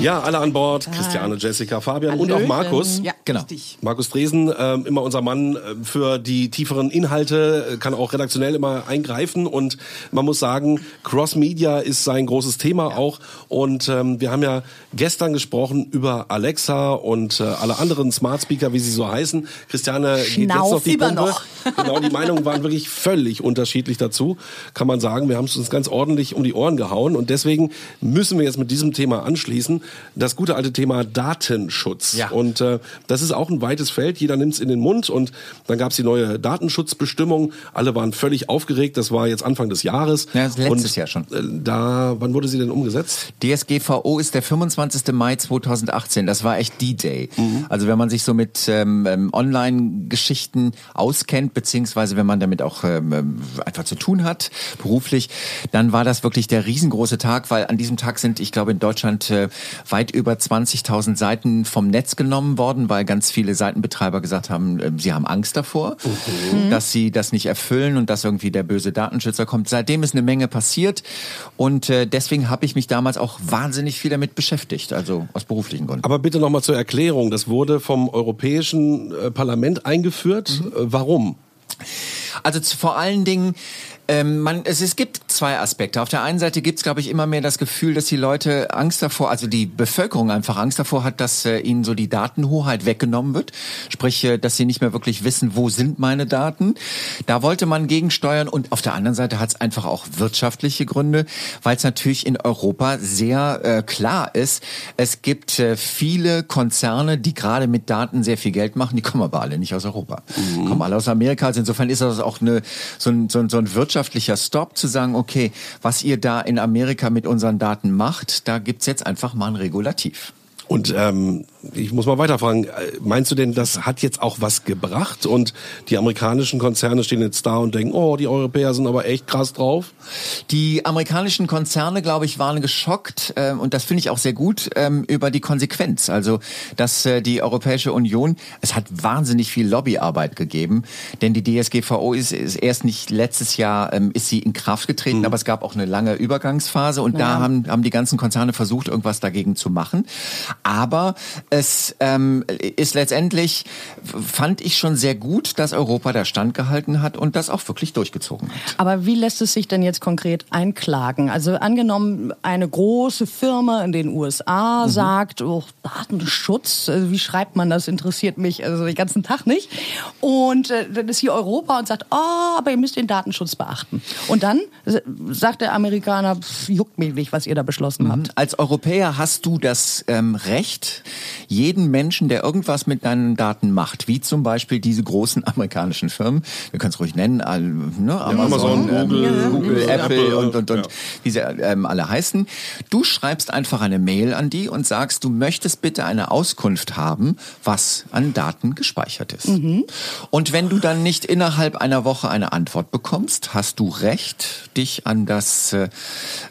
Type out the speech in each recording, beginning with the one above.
Ja, alle an Bord. Christiane, Jessica, Fabian und auch Markus. Ja, genau. Markus Dresen, ähm, immer unser Mann äh, für die tieferen Inhalte, äh, kann auch redaktionell immer eingreifen und man muss sagen, Cross Media ist sein großes Thema auch und ähm, wir haben ja gestern gesprochen über Alexa und äh, alle anderen Smart Speaker, wie sie so heißen. Christiane geht jetzt noch die Pumpe. noch. Genau, die Meinungen waren wirklich völlig unterschiedlich dazu, kann man sagen. Wir haben es uns ganz ordentlich um die Ohren gehauen und deswegen müssen wir jetzt mit diesem Thema anschließen. Das gute alte Thema Datenschutz. Ja. Und äh, das ist auch ein weites Feld. Jeder nimmt es in den Mund und dann gab es die neue Datenschutzbestimmung. Alle waren völlig aufgeregt. Das war jetzt Anfang des Jahres. Ja, letztes und, Jahr schon. äh, Da, wann wurde sie denn umgesetzt? DSGVO ist der 25. Mai 2018. Das war echt D-Day. Mhm. Also wenn man sich so mit ähm, ähm, Online-Geschichten auskennt, beziehungsweise wenn man damit auch ähm, ähm, einfach zu tun hat, beruflich, dann war das wirklich der riesengroße Tag, weil an diesem Tag sind, ich glaube, in Deutschland äh, weit über 20.000 Seiten vom Netz genommen worden, weil ganz viele Seitenbetreiber gesagt haben, äh, sie haben Angst davor, dass sie das nicht erfüllen und dass irgendwie der böse Datenschützer kommt. Seitdem ist eine Menge passiert und äh, deswegen habe ich mich damals auch wahnsinnig viel damit beschäftigt, also aus beruflichen Gründen. Aber bitte nochmal zur Erklärung. Das wurde vom Europäischen äh, Parlament eingeführt. Mhm. Warum? Also zu, vor allen Dingen, ähm, man, es, es gibt zwei Aspekte. Auf der einen Seite gibt es, glaube ich, immer mehr das Gefühl, dass die Leute Angst davor, also die Bevölkerung einfach Angst davor hat, dass äh, ihnen so die Datenhoheit weggenommen wird. Sprich, äh, dass sie nicht mehr wirklich wissen, wo sind meine Daten. Da wollte man gegensteuern und auf der anderen Seite hat es einfach auch wirtschaftliche Gründe, weil es natürlich in Europa sehr äh, klar ist, es gibt äh, viele Konzerne, die gerade mit Daten sehr viel Geld machen, die kommen aber alle nicht aus Europa. Kommen alle aus Amerika. Also insofern ist das auch eine, so, ein, so, ein, so ein wirtschaftlicher Stop, zu sagen, okay, was ihr da in Amerika mit unseren Daten macht, da gibt's jetzt einfach mal ein Regulativ. Und ähm, ich muss mal weiterfragen, äh, meinst du denn, das hat jetzt auch was gebracht und die amerikanischen Konzerne stehen jetzt da und denken, oh, die Europäer sind aber echt krass drauf? Die amerikanischen Konzerne, glaube ich, waren geschockt äh, und das finde ich auch sehr gut ähm, über die Konsequenz. Also, dass äh, die Europäische Union, es hat wahnsinnig viel Lobbyarbeit gegeben, denn die DSGVO ist, ist erst nicht letztes Jahr ähm, ist sie in Kraft getreten, aber es gab auch eine lange Übergangsphase und da haben haben die ganzen Konzerne versucht, irgendwas dagegen zu machen. Aber es ähm, ist letztendlich fand ich schon sehr gut, dass Europa da standgehalten hat und das auch wirklich durchgezogen hat. Aber wie lässt es sich denn jetzt konkret einklagen? Also angenommen, eine große Firma in den USA Mhm. sagt, oh, Datenschutz, also wie schreibt man das, interessiert mich also den ganzen Tag nicht. Und äh, dann ist hier Europa und sagt, oh, aber ihr müsst den Datenschutz beachten. Und dann sagt der Amerikaner, pff, juckt mich nicht, was ihr da beschlossen habt. Als Europäer hast du das ähm, Recht, jeden Menschen, der irgendwas mit deinen Daten macht, wie zum Beispiel diese großen amerikanischen Firmen, wir können es ruhig nennen, ne, Amazon, Amazon, ähm, Google, Google ja. Apple Apple, und, und, und ja. wie sie ähm, alle heißen. Du schreibst einfach eine Mail an die und sagst, du möchtest bitte eine Auskunft haben, was an Daten gespeichert ist. Und wenn du dann nicht innerhalb einer Woche eine Antwort bekommst, hast du Recht, dich an das äh,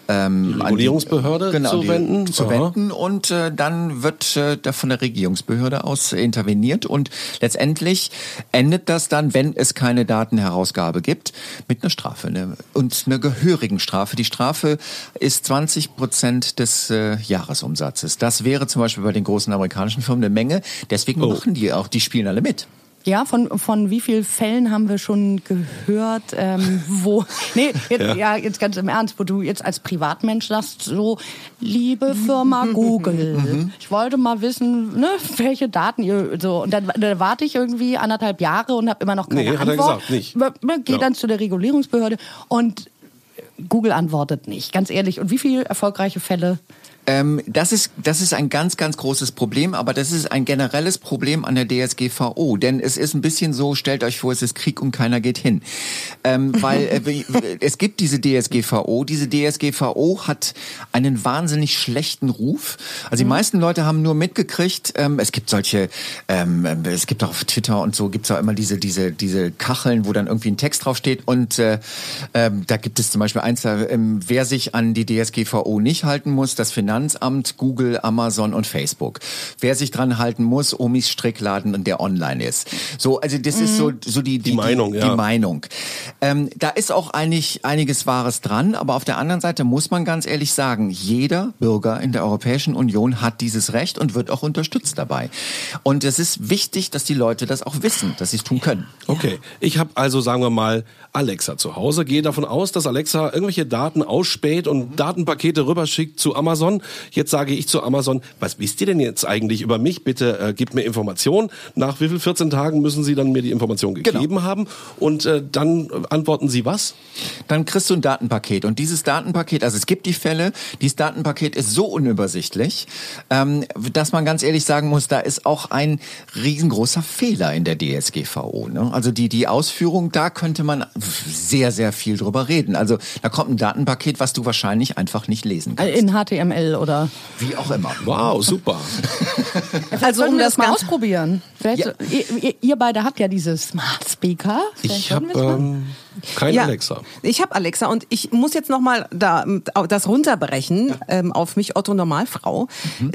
ähm, an die- Regulierungsbehörde genau, zu die, wenden? Zu wenden und äh, dann wird äh, da von der Regierungsbehörde aus interveniert und letztendlich endet das dann, wenn es keine Datenherausgabe gibt, mit einer Strafe ne, und einer gehörigen Strafe. Die Strafe ist 20 Prozent des äh, Jahresumsatzes. Das wäre zum Beispiel bei den großen amerikanischen Firmen eine Menge. Deswegen Oh. machen die auch, die spielen alle mit. Ja, von, von wie vielen Fällen haben wir schon gehört, ähm, wo, nee, jetzt, ja. jetzt ganz im Ernst, wo du jetzt als Privatmensch sagst, so, liebe Firma Google, ich wollte mal wissen, ne, welche Daten ihr, so, und dann, dann warte ich irgendwie anderthalb Jahre und habe immer noch keine Nee, hat er Antwort. gesagt, nicht. Gehe Ja. dann zu der Regulierungsbehörde und Google antwortet nicht, ganz ehrlich. Und wie viele erfolgreiche Fälle Ähm, das ist das ist ein ganz ganz großes Problem, aber das ist ein generelles Problem an der DSGVO, denn es ist ein bisschen so, stellt euch vor, es ist Krieg und keiner geht hin, ähm, weil äh, es gibt diese DSGVO, diese DSGVO hat einen wahnsinnig schlechten Ruf. Also die meisten Leute haben nur mitgekriegt, ähm, es gibt solche, ähm, es gibt auch auf Twitter und so gibt es auch immer diese diese diese Kacheln, wo dann irgendwie ein Text draufsteht. Und äh, ähm, da gibt es zum Beispiel eins, ähm, wer sich an die DSGVO nicht halten muss, das Finanzamt, Google, Amazon und Facebook. Wer sich dran halten muss, Omis Strickladen und der online ist. So, also das ist so so die die, Meinung, die, ja. die Meinung. Ähm, da ist auch einig, einiges Wahres dran, aber auf der anderen Seite muss man ganz ehrlich sagen, jeder Bürger in der Europäischen Union hat dieses Recht und wird auch unterstützt dabei. Und es ist wichtig, dass die Leute das auch wissen, dass sie es tun können. Okay, ich habe also, sagen wir mal, Alexa zu Hause. Gehe davon aus, dass Alexa irgendwelche Daten ausspäht und Datenpakete rüberschickt zu Amazon. Jetzt sage ich zu Amazon, was wisst ihr denn jetzt eigentlich über mich? Bitte äh, gebt mir Informationen. Nach wie viel 14 Tagen müssen Sie dann mir die Information gegeben haben? Und äh, dann äh, antworten Sie was? Dann kriegst du ein Datenpaket. Und dieses Datenpaket, also es gibt die Fälle, dieses Datenpaket ist so unübersichtlich, ähm, dass man ganz ehrlich sagen muss, da ist auch ein riesengroßer Fehler in der DSGVO. Ne? Also die, die Ausführung, da könnte man sehr, sehr viel drüber reden. Also da kommt ein Datenpaket, was du wahrscheinlich einfach nicht lesen kannst. In HTML oder. Wie auch immer. Wow, super. Also um das das mal ausprobieren. Vielleicht Ja. ihr, ihr- beide habt ja diese Smart Speaker. Vielleicht Ich habe ähm, kein Ja, Alexa. Ich habe Alexa und ich muss jetzt noch mal da das runterbrechen ähm, auf mich Otto Normalfrau.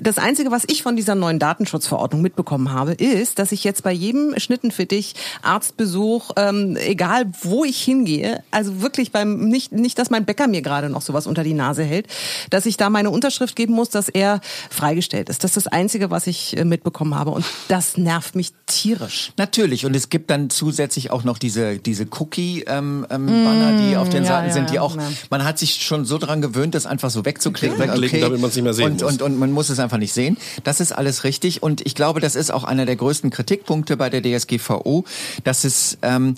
Das einzige, was ich von dieser neuen Datenschutzverordnung mitbekommen habe, ist, dass ich jetzt bei jedem Schnittenfittich, Arztbesuch, ähm, egal wo ich hingehe, also wirklich beim nicht nicht, dass mein Bäcker mir gerade noch sowas unter die Nase hält, dass ich da meine Unterschrift geben muss, dass er freigestellt ist. Das ist das einzige, was ich äh, mitbekommen habe und das nervt mich tierisch. Natürlich. Und es gibt dann zusätzlich auch noch diese, diese Cookie-Banner, die auf den ja, Seiten ja, sind, die auch, ja. man hat sich schon so dran gewöhnt, das einfach so wegzuklicken. Wegklicken, damit man's nicht mehr sehen und, muss. Und, und man muss es einfach nicht sehen. Das ist alles richtig. Und ich glaube, das ist auch einer der größten Kritikpunkte bei der DSGVO, dass es, ähm,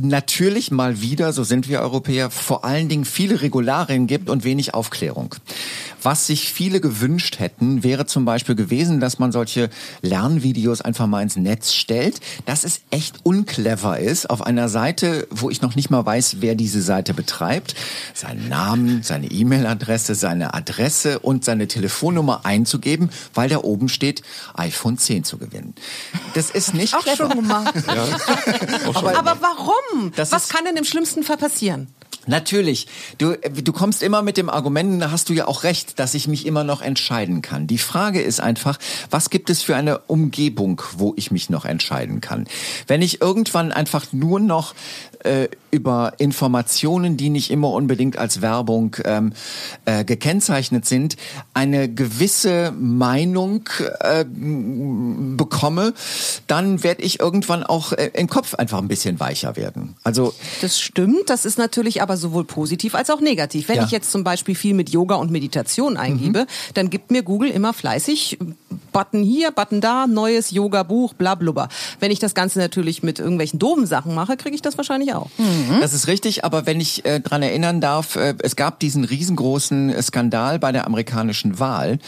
natürlich mal wieder, so sind wir Europäer, vor allen Dingen viele Regularien gibt und wenig Aufklärung. Was sich viele gewünscht hätten, wäre zum Beispiel gewesen, dass man solche Lernvideos einfach mal ins Netz stellt, dass es echt unclever ist, auf einer Seite, wo ich noch nicht mal weiß, wer diese Seite betreibt, seinen Namen, seine E-Mail-Adresse, seine Adresse und seine Telefonnummer einzugeben, weil da oben steht, iPhone 10 zu gewinnen. Das ist nicht Auch clever. schon gemacht. Aber warum? Das Was kann denn im schlimmsten Fall passieren? Natürlich. Du, du kommst immer mit dem Argument, da hast du ja auch recht, dass ich mich immer noch entscheiden kann. Die Frage ist einfach, was gibt es für eine Umgebung, wo ich mich noch entscheiden kann? Wenn ich irgendwann einfach nur noch äh, über Informationen, die nicht immer unbedingt als Werbung ähm, äh, gekennzeichnet sind, eine gewisse Meinung äh, bekomme, dann werde ich irgendwann auch äh, im Kopf einfach ein bisschen weicher werden. Also Das stimmt, das ist natürlich aber sowohl positiv als auch negativ. Wenn Ja. ich jetzt zum Beispiel viel mit Yoga und Meditation eingebe, dann gibt mir Google immer fleißig Button hier, Button da, neues Yoga-Buch, bla blubber. Wenn ich das Ganze natürlich mit irgendwelchen doofen Sachen mache, kriege ich das wahrscheinlich auch. Das ist richtig, aber wenn ich äh, dran erinnern darf, äh, es gab diesen riesengroßen äh, Skandal bei der amerikanischen Wahl,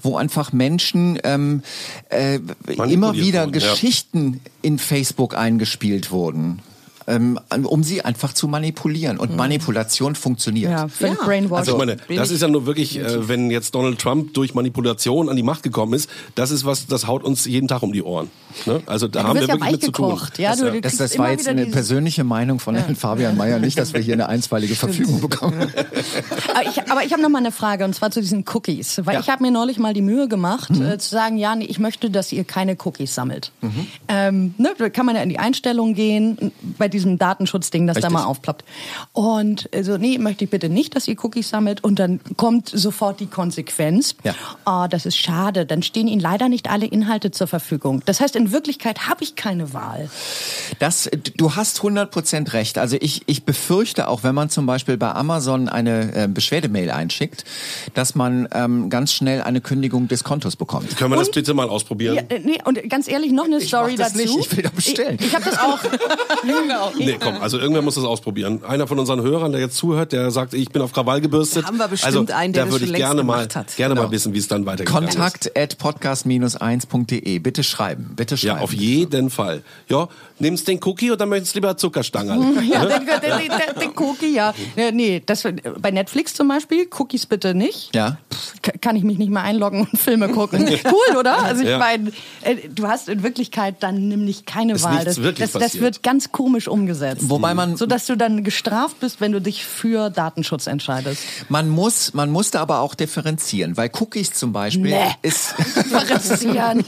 wo einfach Menschen ähm, äh, immer wieder wurden, ja. Geschichten in Facebook eingespielt wurden. Ähm, um sie einfach zu manipulieren. Und Manipulation funktioniert. Ja, Ja. brainwashed. Also ich meine, das ist ja nur wirklich, äh, wenn jetzt Donald Trump durch Manipulation an die Macht gekommen ist, das ist was, das haut uns jeden Tag um die Ohren. Ne? Also da du haben wir ja wirklich mit zu tun. Ja, Das, du, du das, das war jetzt eine persönliche Meinung von Herrn Fabian Mayer, nicht, dass wir hier eine einstweilige Verfügung bekommen. Aber ich, aber ich habe noch mal eine Frage und zwar zu diesen Cookies, weil Ja. ich habe mir neulich mal die Mühe gemacht äh, zu sagen, ja, nee, ich möchte, dass ihr keine Cookies sammelt. Ähm, ne, da kann man ja in die Einstellung gehen bei diesem Datenschutzding, das da Richtig. mal aufploppt. Und so, nee, möchte ich bitte nicht, dass ihr Cookies sammelt. Und dann kommt sofort die Konsequenz. Ja. Oh, das ist schade. Dann stehen Ihnen leider nicht alle Inhalte zur Verfügung. Das heißt, in Wirklichkeit habe ich keine Wahl. Das, du hast 100% recht. Also ich, ich befürchte auch, wenn man zum Beispiel bei Amazon eine äh, Beschwerdemail einschickt, dass man ähm, ganz schnell eine Kündigung des Kontos bekommt. Können wir das bitte mal ausprobieren? Ja, äh, nee, und ganz ehrlich, noch eine Ich Story mach das dazu. nicht, ich will da bestellen. Ich, ich habe das auch. genau. Nee, komm, also irgendwer muss das ausprobieren. Einer von unseren Hörern, der jetzt zuhört, der sagt, ich bin auf Krawall gebürstet. Da haben wir bestimmt also, einen, der da würde ich gerne mal, hat. gerne Genau. mal wissen, wie es dann weitergegangen ist. Kontakt at podcast-1.de. Bitte schreiben, bitte schreiben. Ja, auf jeden Fall. Ja, nimmst den Cookie oder möchtest lieber Zuckerstangerl? Ja, den, den, den, Cookie, ja. Äh, Nee, das, bei Netflix zum Beispiel, Cookies bitte nicht. Ja. K- Kann ich mich nicht mehr einloggen und Filme gucken. Cool, oder? Also ich Ja. meine, äh, du hast in Wirklichkeit dann nämlich keine Ist Wahl. Das, das, das wird ganz komisch umgesetzt. Wobei man- So dass du dann gestraft bist, wenn du dich für Datenschutz entscheidest. Man muss, man musste aber auch differenzieren, weil Cookies zum Beispiel Nee. ist, Differenzieren.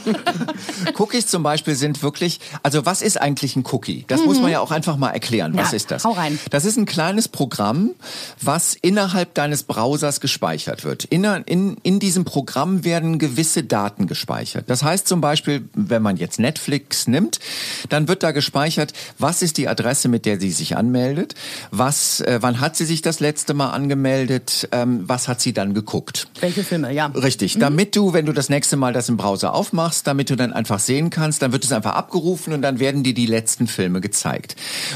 Cookies zum Beispiel sind wirklich, also was ist eigentlich ein Cookie? Das muss man ja auch einfach mal erklären. Was Ja, ist das? hau rein. Das ist ein kleines Programm, was innerhalb deines Browsers gespeichert wird. In, in, in diesem Programm werden gewisse Daten gespeichert. Das heißt zum Beispiel, wenn man jetzt Netflix nimmt, dann wird da gespeichert, was ist die Adresse, mit der sie sich anmeldet, was, äh, wann hat sie sich das letzte Mal angemeldet, ähm, was hat sie dann geguckt. Welche Filme, ja. Richtig, damit du, wenn du das nächste Mal das im Browser aufmachst, damit du dann einfach sehen kannst, dann wird es einfach abgerufen und dann werden dir die letzten Filme gezeigt.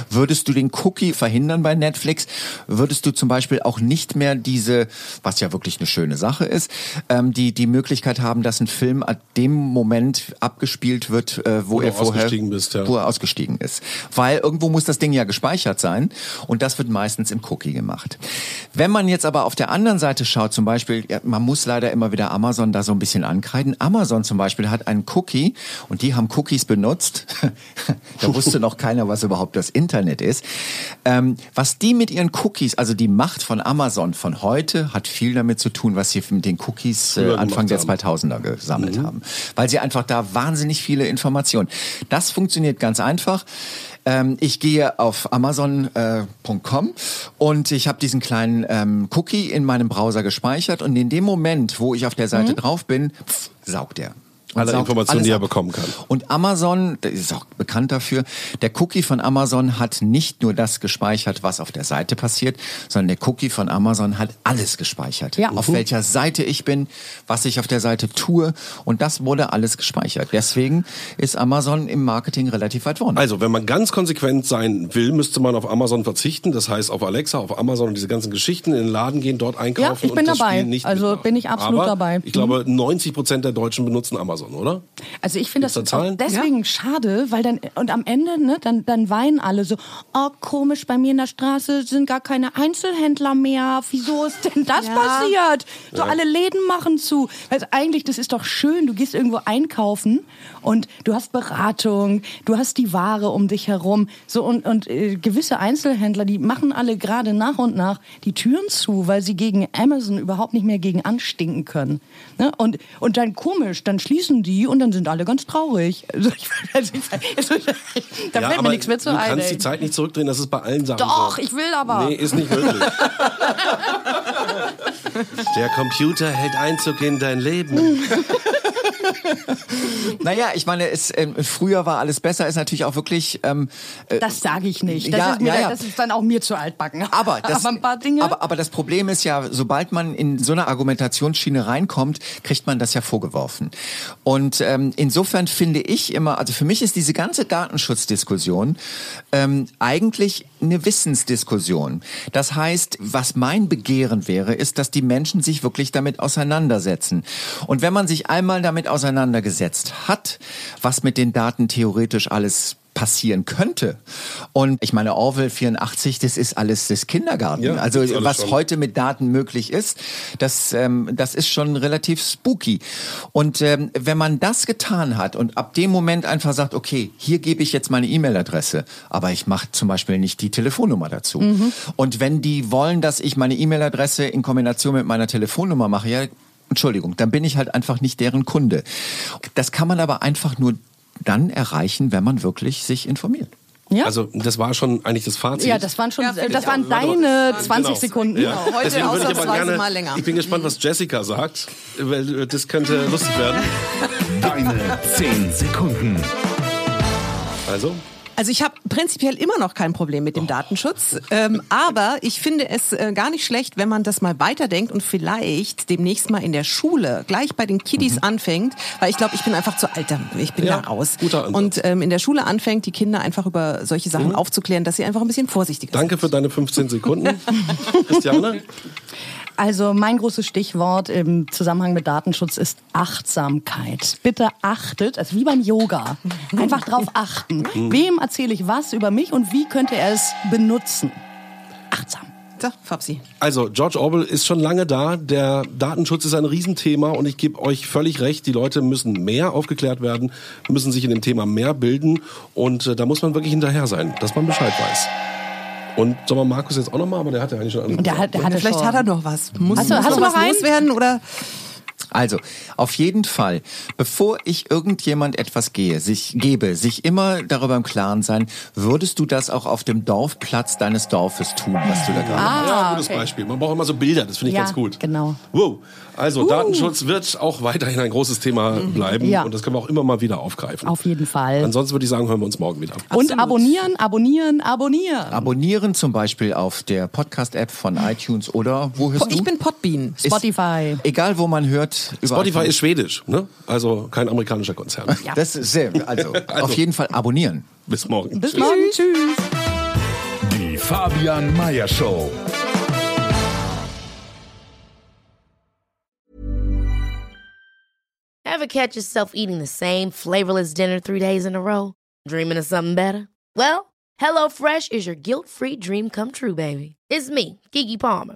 Würdest du den Cookie verhindern bei Netflix, würdest du zum Beispiel auch nicht mehr diese, was ja wirklich eine schöne Sache ist, ähm, die die Möglichkeit haben, dass ein Film an dem Moment abgespielt wird, äh, wo, Wo er vorher, ausgestiegen bist, ja. wo er ausgestiegen ist. Weil irgendwo muss das Ding ja gespeichert sein und das wird meistens im Cookie gemacht. Wenn man jetzt aber auf der anderen Seite schaut, zum Beispiel, ja, man muss leider immer wieder Amazon da so ein bisschen ankreiden. Amazon zum Beispiel hat einen Cookie und die haben Cookies benutzt. da wusste noch keiner, was überhaupt das Internet ist. Ähm, was die mit ihren Cookies, also die Macht von Amazon von heute, hat viel damit zu tun, was sie mit den Cookies äh, Anfang der gemacht 2000er gesammelt haben. Weil sie einfach da wahnsinnig viele Informationen. Das funktioniert ganz einfach. Ähm, ich gehe auf Amazon.com und ich habe diesen kleinen ähm, Cookie in meinem Browser gespeichert und in dem Moment, wo ich auf der Seite drauf bin, pff, saugt er. Alle Informationen, die er ab. bekommen kann. Und Amazon, das ist auch bekannt dafür, der Cookie von Amazon hat nicht nur das gespeichert, was auf der Seite passiert, sondern der Cookie von Amazon hat alles gespeichert. Ja. Auf welcher Seite ich bin, was ich auf der Seite tue und das wurde alles gespeichert. Deswegen ist Amazon im Marketing relativ weit vorne. Also, wenn man ganz konsequent sein will, müsste man auf Amazon verzichten. Das heißt, auf Alexa, auf Amazon und diese ganzen Geschichten in den Laden gehen, dort einkaufen. Ja, ich bin und das dabei. Spiel nicht Also mitmachen. bin ich absolut Aber dabei. Ich glaube, 90 Prozent der Deutschen benutzen Amazon, oder? Also ich finde das Gibt's da auch Zahlen? deswegen schade, weil dann und am Ende ne, dann dann weinen alle so, oh komisch, bei mir in der Straße sind gar keine Einzelhändler mehr. Wieso ist denn das Ja. passiert? So alle Läden machen zu. Also eigentlich das ist doch schön, du gehst irgendwo einkaufen und du hast Beratung, du hast die Ware um dich herum. So und und äh, gewisse Einzelhändler, die machen alle gerade nach und nach die Türen zu, weil sie gegen Amazon überhaupt nicht mehr gegen anstinken können. Ne? Und und dann komisch, dann schließen die und dann sind alle ganz traurig. Also ich, also ich, also, da fällt mir nichts mehr zu du ein. kannst ey. die Zeit nicht zurückdrehen, das ist bei allen Sachen Doch, so. ich will aber. Nee, ist nicht möglich. Der Computer hält Einzug in dein Leben. Naja, ich meine, es, ähm, früher war alles besser, ist natürlich auch wirklich. Ähm, äh, Das sage ich nicht. Das, Ja, ist mir, ja, ja. das ist dann auch mir zu altbacken. Aber, das, aber ein paar Dinge. Aber, aber das Problem ist ja, sobald man in so eine Argumentationsschiene reinkommt, kriegt man das ja vorgeworfen. Und ähm, insofern finde ich immer, also für mich ist diese ganze Datenschutzdiskussion ähm, eigentlich eine Wissensdiskussion. Das heißt, was mein Begehren wäre, ist, dass die Menschen sich wirklich damit auseinandersetzen. Und wenn man sich einmal damit auseinandergesetzt hat, was mit den Daten theoretisch alles passieren könnte. Und ich meine, Orwell 84, das ist alles das Kindergarten. Ja, also was schon. heute mit Daten möglich ist, das, ähm, das ist schon relativ spooky. Und ähm, wenn man das getan hat und ab dem Moment einfach sagt, okay, hier gebe ich jetzt meine E-Mail-Adresse, aber ich mache zum Beispiel nicht die Telefonnummer dazu. Und wenn die wollen, dass ich meine E-Mail-Adresse in Kombination mit meiner Telefonnummer mache, ja, Entschuldigung, dann bin ich halt einfach nicht deren Kunde. Das kann man aber einfach nur dann erreichen, wenn man wirklich sich informiert. ja? Also, das war schon eigentlich das Fazit. ja, das waren schon, Ja, das waren auch. deine Genau. 20 Sekunden. Ja. Heute Deswegen würde ich aber ausnahmsweise gerne, mal länger. Ich bin gespannt, was Jessica sagt, weil äh, das könnte lustig werden. Deine 10 Sekunden. Also, Also ich habe prinzipiell immer noch kein Problem mit dem Datenschutz, ähm, aber ich finde es äh, gar nicht schlecht, wenn man das mal weiterdenkt und vielleicht demnächst mal in der Schule gleich bei den Kiddies anfängt, weil ich glaube, ich bin einfach zu alt, ich bin Ja, da raus. guter Ansatz. Und ähm, in der Schule anfängt, die Kinder einfach über solche Sachen aufzuklären, dass sie einfach ein bisschen vorsichtiger Danke für deine 15 Sekunden. Christiane? Also mein großes Stichwort im Zusammenhang mit Datenschutz ist Achtsamkeit. Bitte achtet, also wie beim Yoga, einfach drauf achten. Wem erzähle ich was über mich und wie könnte er es benutzen? Achtsam. So, Fabsi. Also, George Orwell ist schon lange da. Der Datenschutz ist ein Riesenthema und ich gebe euch völlig recht. Die Leute müssen mehr aufgeklärt werden, müssen sich in dem Thema mehr bilden und äh, da muss man wirklich hinterher sein, dass man Bescheid weiß. Und soll man Markus jetzt auch nochmal, aber der hat ja eigentlich schon Und der, hat- der hatte Vielleicht schon. hat er noch was. Muss, Hast du- muss hast du was noch einen? loswerden oder? Also, auf jeden Fall, bevor ich irgendjemand etwas gehe, sich gebe, sich immer darüber im Klaren sein, würdest du das auch auf dem Dorfplatz deines Dorfes tun, was du da gerade machst? Ja, gutes okay. Beispiel. Man braucht immer so Bilder, das finde ich Ja, ganz gut. genau. Wow. Also Datenschutz wird auch weiterhin ein großes Thema bleiben Ja. und das können wir auch immer mal wieder aufgreifen. Auf jeden Fall. Ansonsten würde ich sagen, hören wir uns morgen wieder. Und abonnieren, abonnieren, abonnieren. Abonnieren zum Beispiel auf der Podcast-App von iTunes oder wo hörst du? Ich bin Podbean. Ist- Spotify. Egal, wo man hört. Überall. Spotify ist schwedisch, ne? Also kein amerikanischer Konzern. Das ist sehr, also, auf jeden Fall abonnieren. Bis morgen. Bis morgen. Tschüss. Die Fabian Meyer Show. Ever catch yourself eating the same flavorless dinner three days in a row? Dreaming of something better? Well, HelloFresh is your guilt-free dream come true, baby. It's me, Kiki Palmer.